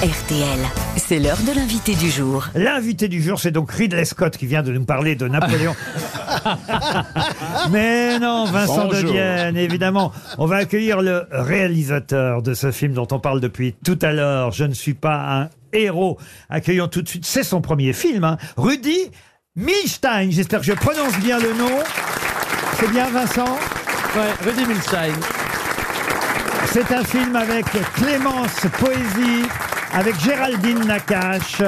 RTL, c'est l'heure de l'invité du jour. L'invité du jour, c'est donc Ridley Scott qui vient de nous parler de Napoléon. Mais non, Vincent de. Dienne, évidemment. On va accueillir le réalisateur de ce film dont on parle depuis tout à l'heure. Je ne suis pas un héros. Accueillons tout de suite, c'est son premier film, hein. Rudy Milstein. J'espère que je prononce bien le nom. C'est bien, Vincent? Ouais, Rudy Milstein. C'est un film avec Clémence Poésie, avec Géraldine Nakache.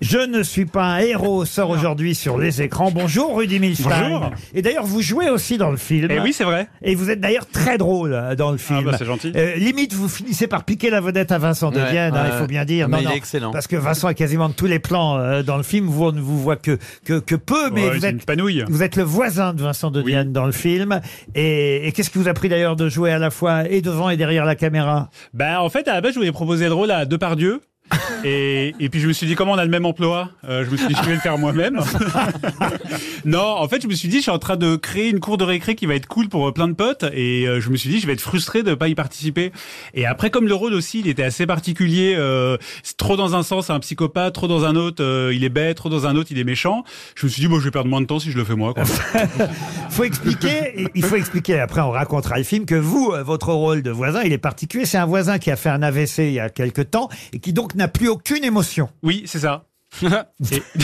Je ne suis pas un héros sort aujourd'hui sur les écrans. Bonjour Rudy Milstein. Bonjour. Et d'ailleurs, vous jouez aussi dans le film. Eh oui, c'est vrai. Et vous êtes d'ailleurs très drôle euh, dans le film. bah, c'est gentil. Euh, limite, vous finissez par piquer la vedette à Vincent de Ouais, Dienne, hein, ouais, il faut bien dire. mais il est excellent. Parce que Vincent a quasiment tous les plans euh, dans le film. Vous, on ne vous voit que, que, que peu, mais Ouais, vous c'est êtes panouille. vous êtes le voisin de Vincent de Oui. Dienne dans le film. Et, et qu'est-ce qui vous a pris d'ailleurs de jouer à la fois et devant et derrière la caméra? Bah, en fait, à la base, je voulais proposer le rôle à Depardieu. Et, puis je me suis dit comment on a le même emploi? Euh, Je me suis dit je vais le faire moi-même. non, en fait je me suis dit je suis en train de créer une cour de récré qui va être cool pour euh, plein de potes et euh, je me suis dit je vais être frustré de pas y participer. Et après comme le rôle aussi il était assez particulier, euh, trop dans un sens un psychopathe, trop dans un autre il est bête, trop dans un autre il est méchant. Je me suis dit bon je vais perdre moins de temps si je le fais moi. Quoi. faut expliquer, il faut expliquer, après on racontera le film, que vous, votre rôle de voisin, il est particulier. C'est un voisin qui a fait un AVC il y a quelque temps et qui donc n'a plus aucune émotion. Oui c'est ça. Et-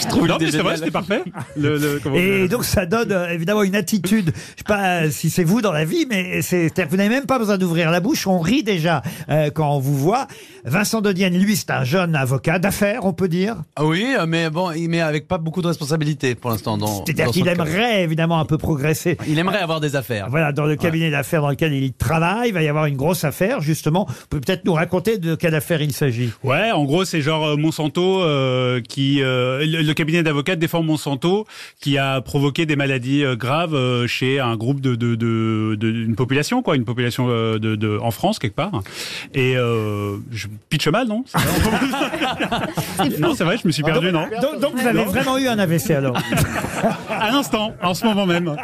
je trouve non, mais c'est vrai, c'était parfait. Le, le- comment- Et donc ça donne euh, évidemment une attitude, je sais pas euh, si c'est vous dans la vie, mais c'est c'est-à-dire que vous n'avez même pas besoin d'ouvrir la bouche, on rit déjà euh, quand on vous voit. Vincent de Dienne, lui, c'est un jeune avocat d'affaires, on peut dire. Ah oui, mais bon, il met avec pas beaucoup de responsabilités pour l'instant. dans- C'est-à-dire dans qu'il aimerait évidemment un peu progresser. Il aimerait avoir des affaires. Voilà, dans le cabinet d'affaires dans lequel il travaille, il va y avoir une grosse affaire, justement. Vous pouvez peut-être nous raconter de quelle affaire il s'agit. Ouais, en gros, c'est genre euh, Monsanto euh, qui euh, le, cabinet d'avocats défend Monsanto qui a provoqué des maladies euh, graves euh, chez un groupe de de de, de- une population quoi, une population euh, de, de en France quelque part. Et euh, je pitche mal, non? C'est vrai Non, c'est vrai, je me suis perdu, non Donc, donc vous avez vraiment eu un AVC alors. À l'instant, en ce moment même.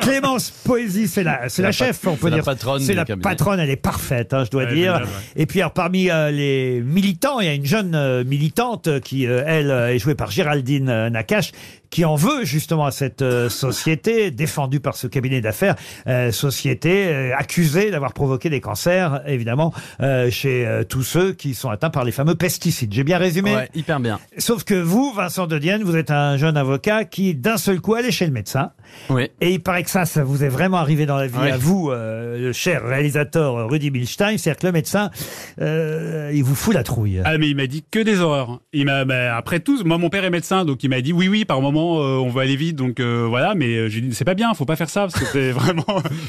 Clémence Poésie, c'est la, c'est la, la chef, on peut c'est la dire. patronne C'est la cabinet. patronne, elle est parfaite, hein, je dois Ouais, dire. génial, ouais. Et puis alors, parmi euh, les militants, il y a une jeune euh, militante qui, euh, elle, euh, est jouée par Géraldine Nakache, qui en veut justement à cette société, défendue par ce cabinet d'affaires, euh, société accusée d'avoir provoqué des cancers, évidemment, euh, chez euh, tous ceux qui sont atteints par les fameux pesticides. J'ai bien résumé Ouais, hyper bien. Sauf que vous, Vincent de Dienne, vous êtes un jeune avocat qui, d'un seul coup, allait chez le médecin. Oui. Et il paraît que ça, ça vous est vraiment arrivé dans la vie Oui. à vous, euh, le cher réalisateur Rudy Milstein. C'est-à-dire que le médecin, euh, il vous fout la trouille. Ah mais il m'a dit que des horreurs. Il m'a bah, après tout, moi mon père est médecin donc il m'a dit oui oui par moment euh, on va aller vite donc euh, voilà mais euh, j'ai dit c'est pas bien, faut pas faire ça parce que c'est vraiment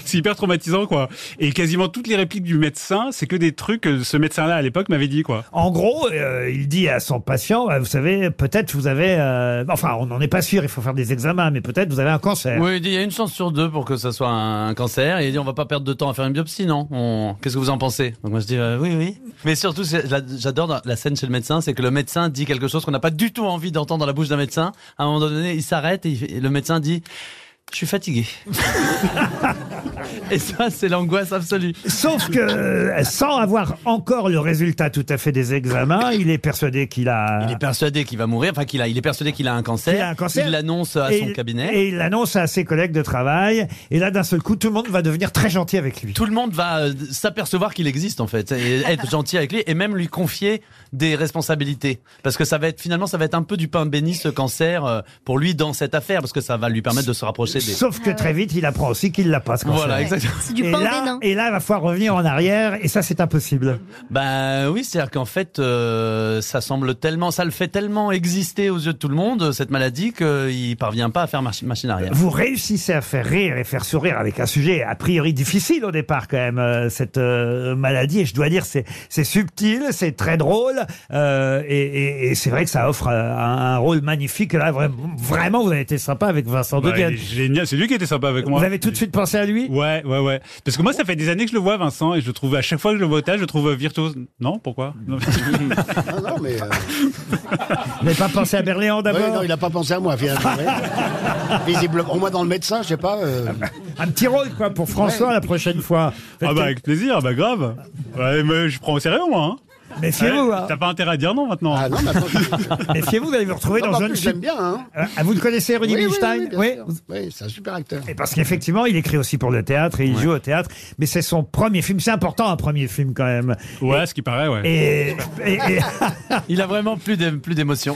c'est hyper traumatisant quoi. Et quasiment toutes les répliques du médecin, c'est que des trucs que ce médecin-là à l'époque m'avait dit quoi. En gros, euh, il dit à son patient, bah, vous savez, peut-être vous avez... euh, enfin, on n'en est pas sûr, il faut faire des examens, mais peut-être vous avez un cancer. Oui, il dit il y a une chance sur deux pour que ça soit un cancer. Et il dit on va pas perdre de temps à faire une biopsie, non? On- Qu'est-ce que vous en pensez? Donc moi je dis euh, oui, oui. Mais surtout, j'adore la scène chez le médecin, c'est que le médecin dit quelque chose qu'on n'a pas du tout envie d'entendre dans la bouche d'un médecin. À un moment donné, il s'arrête et le médecin dit je suis fatigué. et ça, c'est l'angoisse absolue. Sauf que, sans avoir encore le résultat tout à fait des examens, il est persuadé qu'il a... Il est persuadé qu'il va mourir, enfin qu'il a, il est persuadé qu'il a un cancer. Qu'il a un cancer. Il l'annonce à Et son il- cabinet. Et il l'annonce à ses collègues de travail. Et là, d'un seul coup, tout le monde va devenir très gentil avec lui. Tout le monde va euh, s'apercevoir qu'il existe en fait, et être gentil avec lui, et même lui confier des responsabilités, parce que ça va être finalement ça va être un peu du pain béni ce cancer euh, pour lui dans cette affaire, parce que ça va lui permettre de se rapprocher. Sauf que très vite, il apprend aussi qu'il l'a pas, ce cancer. Voilà, exactement. C'est du et pain là, bénin. et là, il va falloir revenir en arrière, et ça, c'est impossible. Bah oui, c'est-à-dire qu'en fait, euh, ça semble tellement, ça le fait tellement exister aux yeux de tout le monde cette maladie qu'il parvient pas à faire machine arrière. Vous réussissez à faire rire et faire sourire avec un sujet a priori difficile au départ quand même, euh, cette euh, maladie. Et je dois dire, c'est c'est subtil, c'est très drôle, euh, et, et- et c'est vrai que ça offre euh, un, un rôle magnifique. Là, vraiment, vraiment, vous avez été sympa avec Vincent Bah, il est génial. C'est lui qui était sympa avec moi. Vous avez tout de suite pensé à lui? Ouais, ouais, ouais. Parce que moi, ça fait des années que je le vois, Vincent, et je trouve à chaque fois que je le vois au théâtre, je le trouve virtuose. Non, pourquoi? Non. Non, mais. euh, Vous n'avez pas pensé à Berléand d'abord? non, il n'a pas pensé à moi, finalement. ouais. Visiblement. Moi, dans le médecin, je sais pas. euh, Un petit rôle, quoi, pour François la prochaine fois. Faites Ah bah avec plaisir, bah grave. Ouais, mais je prends au sérieux moi. Hein. Méfiez-vous, hein. T'as pas intérêt à dire non maintenant. Ah non, mais attends, je- Méfiez-vous, vous allez vous retrouver Non, dans mais en plus, j'aime bien, hein. Euh, vous le connaissez, Rudy Oui, oui, Milstein oui, bien sûr. Oui, c'est un super acteur. Et parce qu'effectivement, il écrit aussi pour le théâtre et il joue au théâtre. Mais c'est son premier film. C'est important, un premier film quand même. Ouais, ce qui paraît, ouais. Et, et- et- Il a vraiment plus d'é- plus d'émotion.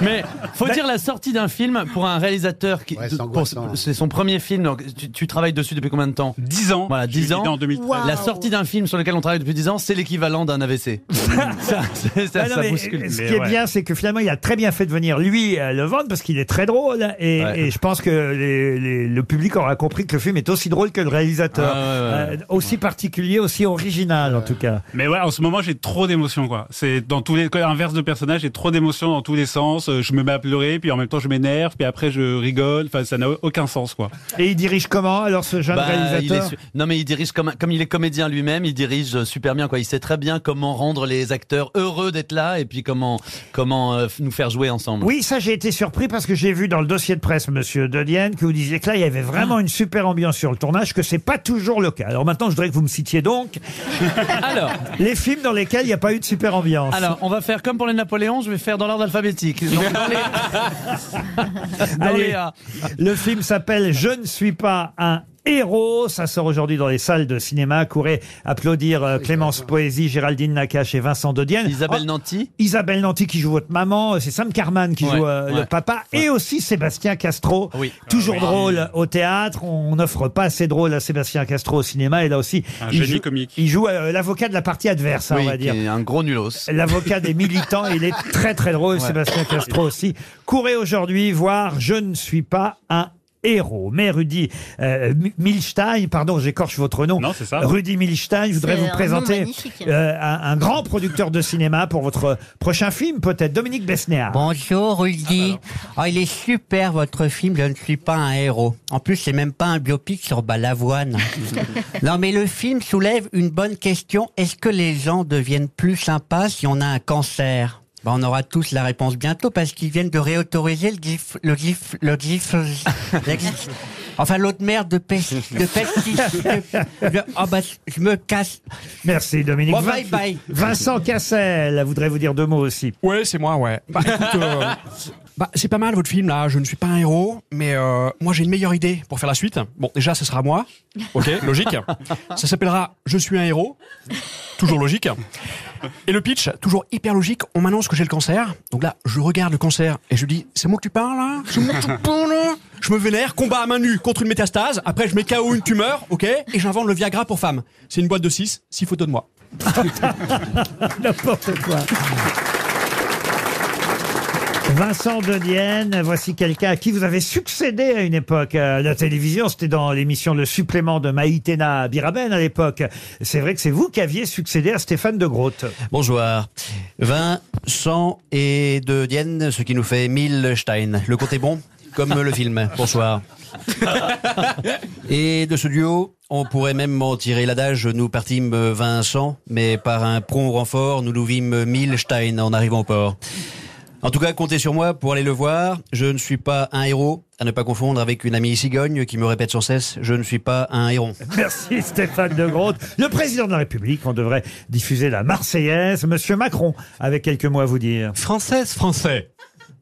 Mais faut dire la sortie d'un film pour un réalisateur qui Ouais, c'est pour- angoissant. c'est son premier film. donc tu, tu travailles dessus depuis combien de temps? 10 ans. Voilà, Je suis 10 ans. en 2013. La sortie d'un film sur lequel on travaille depuis 10 ans, c'est l'équivalent d'un AVC. ça, c'est- ça, Ah non, ça mais bouscule. ce Mais qui est ouais. bien, c'est que finalement, il a très bien fait de venir lui euh, le vendre parce qu'il est très drôle et, Ouais. et je pense que les- les- le public aura compris que le film est aussi drôle que le réalisateur, Ah ouais, ouais, Euh, aussi particulier, aussi original en tout cas. Mais ouais, en ce moment, j'ai trop d'émotions, quoi. C'est dans tous les, inverse de personnage, j'ai trop d'émotions dans tous les sens. Euh, Je me mets à pleurer, puis en même temps, je m'énerve, puis après, je rigole. Enfin, ça n'a aucun sens, quoi. Et il dirige comment alors ce jeune Bah, il réalisateur? est su- Non mais il dirige comme comme il est comédien lui-même, il dirige euh, super bien quoi. Il sait très bien comment rendre les acteurs heureux d'être là et puis comment comment euh, nous faire jouer ensemble. Oui, ça j'ai été surpris parce que j'ai vu dans le dossier de presse, Monsieur De Dienne, que vous disiez que là il y avait vraiment une super ambiance sur le tournage, que c'est pas toujours le cas. Alors maintenant, je voudrais que vous me citiez donc Alors les films dans lesquels il n'y a pas eu de super ambiance. alors on va faire comme pour les Napoléons, je vais faire dans l'ordre alphabétique. Donc, dans les, dans Allez. A. Le film s'appelle Je ne suis pas un héros. Ça sort aujourd'hui dans les salles de cinéma. Courez applaudir euh, Clémence Poésie, Géraldine Nakache et Vincent Dodienne. Isabelle Oh, Nanty. Isabelle Nanty qui joue votre maman, c'est Sam Carman qui Ouais, joue euh, le ouais. papa, et aussi Sébastien Castro, Oui. toujours drôle au théâtre. On n'offre pas assez drôle à Sébastien Castro au cinéma, et là aussi, Un il génie joue, comique. il joue euh, l'avocat de la partie adverse, hein, on va qui dire. est un gros nulos. L'avocat des militants, il est très très drôle, Sébastien Castro aussi. Courez aujourd'hui voir Je ne suis pas un héros. Mais Rudy euh, Mi- Milstein, pardon, j'écorche votre nom. Non, c'est ça. Rudy Milstein, je voudrais vous un nom présenter magnifique. euh, un, un grand producteur de cinéma pour votre prochain film, peut-être, Dominique Besnéard. Bonjour Rudy. Oh, il est super votre film, je ne suis pas un héros. En plus, c'est même pas un biopic sur Balavoine. non mais le film soulève une bonne question. Est-ce que les gens deviennent plus sympas si on a un cancer? Ben, on aura tous la réponse bientôt parce qu'ils viennent de réautoriser le gif, le gif, le gif, le gif- enfin l'autre merde de pes, de de- Oh bah, je me casse. Merci Dominique. Bon, bye bye. Vincent Cassel voudrait vous dire deux mots aussi. Ouais, c'est moi, ouais. Bah, écoute, euh, bah, c'est pas mal votre film là. Je ne suis pas un héros, mais euh, moi j'ai une meilleure idée pour faire la suite. Bon, déjà, ce sera moi. Ok, logique. Ça s'appellera Je suis un héros. Toujours logique. Et le pitch, toujours hyper logique. On m'annonce que j'ai le cancer. Donc là, je regarde le cancer et je dis C'est moi que tu parles là C'est moi que tu parles là Je me vénère, combat à main nue contre une métastase. Après, je mets KO une tumeur, ok Et j'invente le Viagra pour femmes. C'est une boîte de 6, 6 photos de moi. N'importe quoi. Vincent De Dienne, voici quelqu'un à qui vous avez succédé à une époque à la télévision. C'était dans l'émission Le Supplément de Maïtena Biraben à l'époque. C'est vrai que c'est vous qui aviez succédé à Stéphane de Groot. Bonjour. Vincent et de Dienne, ce qui nous fait Milstein. Le compte est bon, comme le film. Bonsoir. Et de ce duo, on pourrait même en tirer l'adage, nous partîmes Vincent, mais par un prompt renfort, nous nous vîmes Milstein en arrivant au port. En tout cas, comptez sur moi pour aller le voir. Je ne suis pas un héros, à ne pas confondre avec une amie cigogne qui me répète sans cesse, je ne suis pas un héron. Merci Stéphane de Groot. Le président de la République, on devrait diffuser la Marseillaise. Monsieur Macron, avec quelques mots à vous dire. Française, français.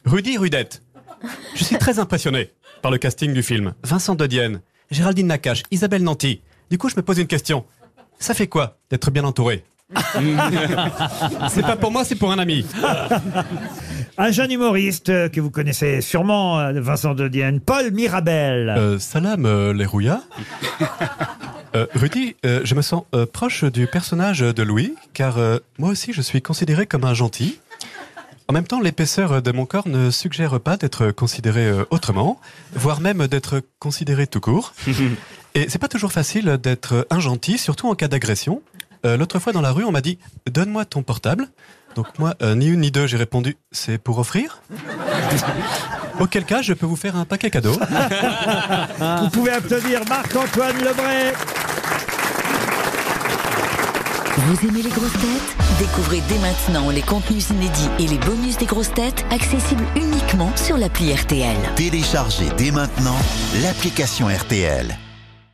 Rudy Rudette. Je suis très impressionné par le casting du film. Vincent De Dienne, Géraldine Nakache, Isabelle Nanty. Du coup, je me pose une question. Ça fait quoi d'être bien entouré? C'est pas pour moi, c'est pour un ami. Un jeune humoriste euh, que vous connaissez sûrement, euh, Vincent De Dienne, Paul Mirabel. Euh, salam euh, les rouillas. Euh, Rudy, euh, je me sens euh, proche du personnage de Louis, car euh, moi aussi je suis considéré comme un gentil. En même temps, l'épaisseur de mon corps ne suggère pas d'être considéré euh, autrement, voire même d'être considéré tout court. Et c'est pas toujours facile d'être un gentil, surtout en cas d'agression. Euh, L'autre fois dans la rue, on m'a dit Donne-moi ton portable. Donc moi, euh, ni une ni deux, j'ai répondu c'est pour offrir. Auquel cas, je peux vous faire un paquet cadeau. Vous pouvez applaudir Marc-Antoine Lebray. Vous aimez les grosses têtes? Découvrez dès maintenant les contenus inédits et les bonus des grosses têtes accessibles uniquement sur l'appli RTL. Téléchargez dès maintenant l'application RTL.